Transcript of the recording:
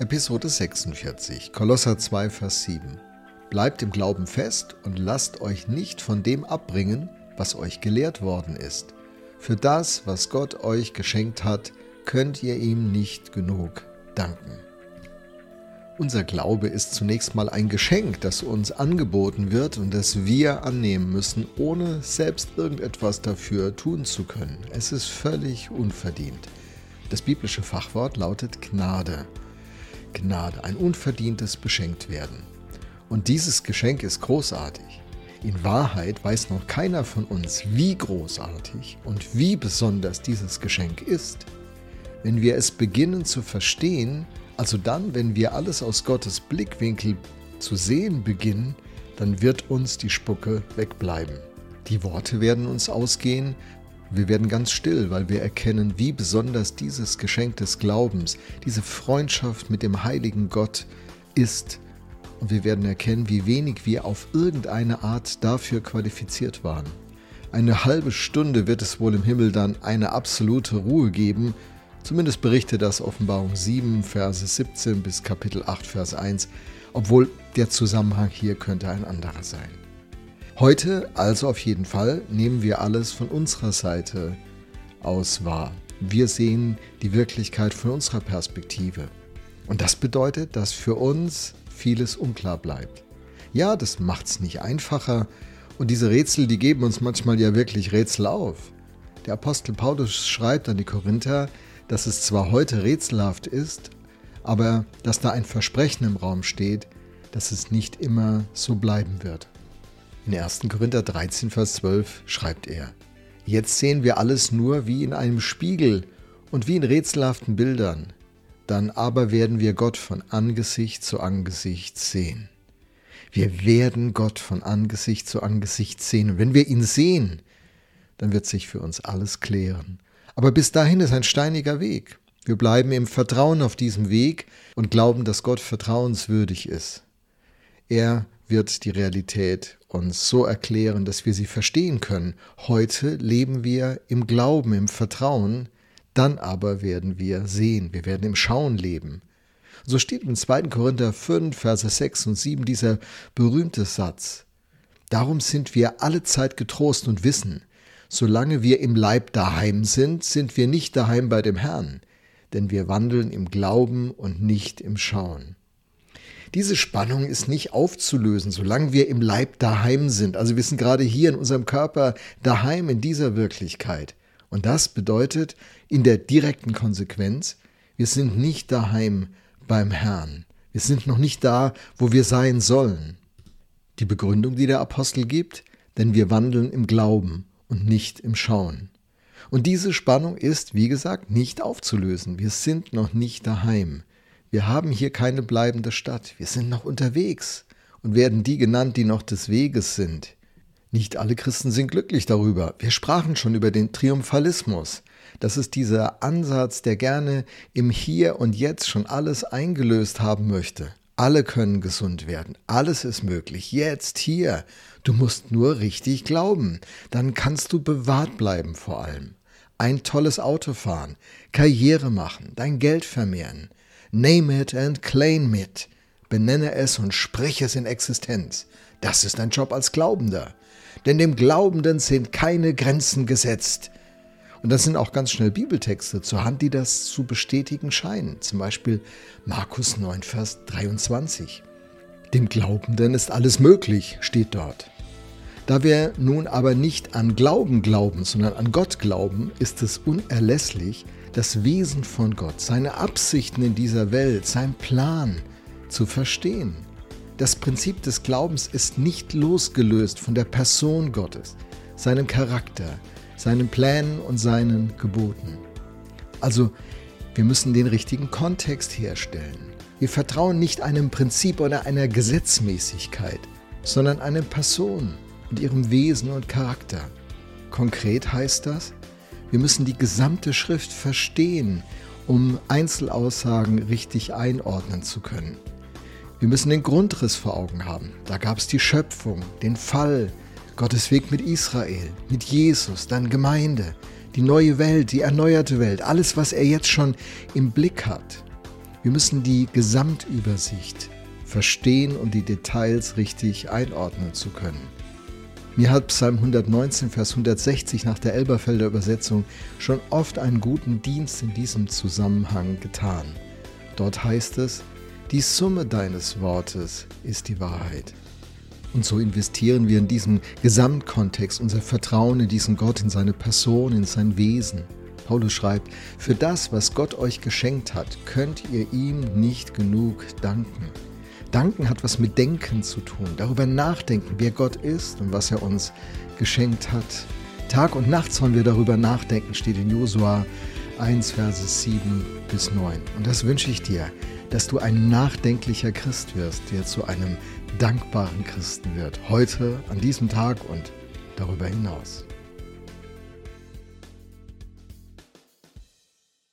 Episode 46, Kolosser 2, Vers 7. Bleibt im Glauben fest und lasst euch nicht von dem abbringen, was euch gelehrt worden ist. Für das, was Gott euch geschenkt hat, könnt ihr ihm nicht genug danken. Unser Glaube ist zunächst mal ein Geschenk, das uns angeboten wird und das wir annehmen müssen, ohne selbst irgendetwas dafür tun zu können. Es ist völlig unverdient. Das biblische Fachwort lautet Gnade. Gnade, ein unverdientes Beschenktwerden. Und dieses Geschenk ist großartig. In Wahrheit weiß noch keiner von uns, wie großartig und wie besonders dieses Geschenk ist. Wenn wir es beginnen zu verstehen, also dann, wenn wir alles aus Gottes Blickwinkel zu sehen beginnen, dann wird uns die Spucke wegbleiben. Die Worte werden uns ausgehen, wir werden ganz still, weil wir erkennen, wie besonders dieses Geschenk des Glaubens, diese Freundschaft mit dem heiligen Gott ist. Und wir werden erkennen, wie wenig wir auf irgendeine Art dafür qualifiziert waren. Eine halbe Stunde wird es wohl im Himmel dann eine absolute Ruhe geben. Zumindest berichtet das Offenbarung 7, Verse 17 bis Kapitel 8, Vers 1, obwohl der Zusammenhang hier könnte ein anderer sein. Heute also auf jeden Fall nehmen wir alles von unserer Seite aus wahr. Wir sehen die Wirklichkeit von unserer Perspektive. Und das bedeutet, dass für uns vieles unklar bleibt. Ja, das macht es nicht einfacher. Und diese Rätsel, die geben uns manchmal ja wirklich Rätsel auf. Der Apostel Paulus schreibt an die Korinther, dass es zwar heute rätselhaft ist, aber dass da ein Versprechen im Raum steht, dass es nicht immer so bleiben wird. In 1. Korinther 13, Vers 12 schreibt er, Jetzt sehen wir alles nur wie in einem Spiegel und wie in rätselhaften Bildern, dann aber werden wir Gott von Angesicht zu Angesicht sehen. Wir werden Gott von Angesicht zu Angesicht sehen. Und wenn wir ihn sehen, dann wird sich für uns alles klären. Aber bis dahin ist ein steiniger Weg. Wir bleiben im Vertrauen auf diesem Weg und glauben, dass Gott vertrauenswürdig ist. Er wird die Realität uns so erklären, dass wir sie verstehen können. Heute leben wir im Glauben, im Vertrauen, dann aber werden wir sehen, wir werden im Schauen leben. So steht in 2. Korinther 5, Verse 6 und 7 dieser berühmte Satz. Darum sind wir alle Zeit getrost und wissen, solange wir im Leib daheim sind, sind wir nicht daheim bei dem Herrn, denn wir wandeln im Glauben und nicht im Schauen. Diese Spannung ist nicht aufzulösen, solange wir im Leib daheim sind. Also wir sind gerade hier in unserem Körper daheim in dieser Wirklichkeit. Und das bedeutet in der direkten Konsequenz, wir sind nicht daheim beim Herrn. Wir sind noch nicht da, wo wir sein sollen. Die Begründung, die der Apostel gibt, denn wir wandeln im Glauben und nicht im Schauen. Und diese Spannung ist, wie gesagt, nicht aufzulösen. Wir sind noch nicht daheim. Wir haben hier keine bleibende Stadt, wir sind noch unterwegs und werden die genannt, die noch des Weges sind. Nicht alle Christen sind glücklich darüber. Wir sprachen schon über den Triumphalismus. Das ist dieser Ansatz, der gerne im Hier und Jetzt schon alles eingelöst haben möchte. Alle können gesund werden. Alles ist möglich. Jetzt, hier. Du musst nur richtig glauben. Dann kannst du bewahrt bleiben vor allem. Ein tolles Auto fahren, Karriere machen, dein Geld vermehren. Name it and claim it. Benenne es und sprich es in Existenz. Das ist ein Job als Glaubender. Denn dem Glaubenden sind keine Grenzen gesetzt. Und das sind auch ganz schnell Bibeltexte zur Hand, die das zu bestätigen scheinen. Zum Beispiel Markus 9, Vers 23. Dem Glaubenden ist alles möglich, steht dort. Da wir nun aber nicht an Glauben glauben, sondern an Gott glauben, ist es unerlässlich, das Wesen von Gott, seine Absichten in dieser Welt, sein Plan zu verstehen. Das Prinzip des Glaubens ist nicht losgelöst von der Person Gottes, seinem Charakter, seinen Plänen und seinen Geboten. Also, wir müssen den richtigen Kontext herstellen. Wir vertrauen nicht einem Prinzip oder einer Gesetzmäßigkeit, sondern einer Person und ihrem Wesen und Charakter. Konkret heißt das, wir müssen die gesamte Schrift verstehen, um Einzelaussagen richtig einordnen zu können. Wir müssen den Grundriss vor Augen haben. Da gab es die Schöpfung, den Fall, Gottes Weg mit Israel, mit Jesus, dann Gemeinde, die neue Welt, die erneuerte Welt, alles, was er jetzt schon im Blick hat. Wir müssen die Gesamtübersicht verstehen und die Details richtig einordnen zu können. Mir hat Psalm 119, Vers 160 nach der Elberfelder Übersetzung schon oft einen guten Dienst in diesem Zusammenhang getan. Dort heißt es, die Summe deines Wortes ist die Wahrheit. Und so investieren wir in diesem Gesamtkontext unser Vertrauen in diesen Gott, in seine Person, in sein Wesen. Paulus schreibt, für das, was Gott euch geschenkt hat, könnt ihr ihm nicht genug danken. Danken hat was mit Denken zu tun, darüber nachdenken, wer Gott ist und was er uns geschenkt hat. Tag und Nacht sollen wir darüber nachdenken, steht in Josua 1, Verse 7 bis 9. Und das wünsche ich dir, dass du ein nachdenklicher Christ wirst, der zu einem dankbaren Christen wird, heute, an diesem Tag und darüber hinaus.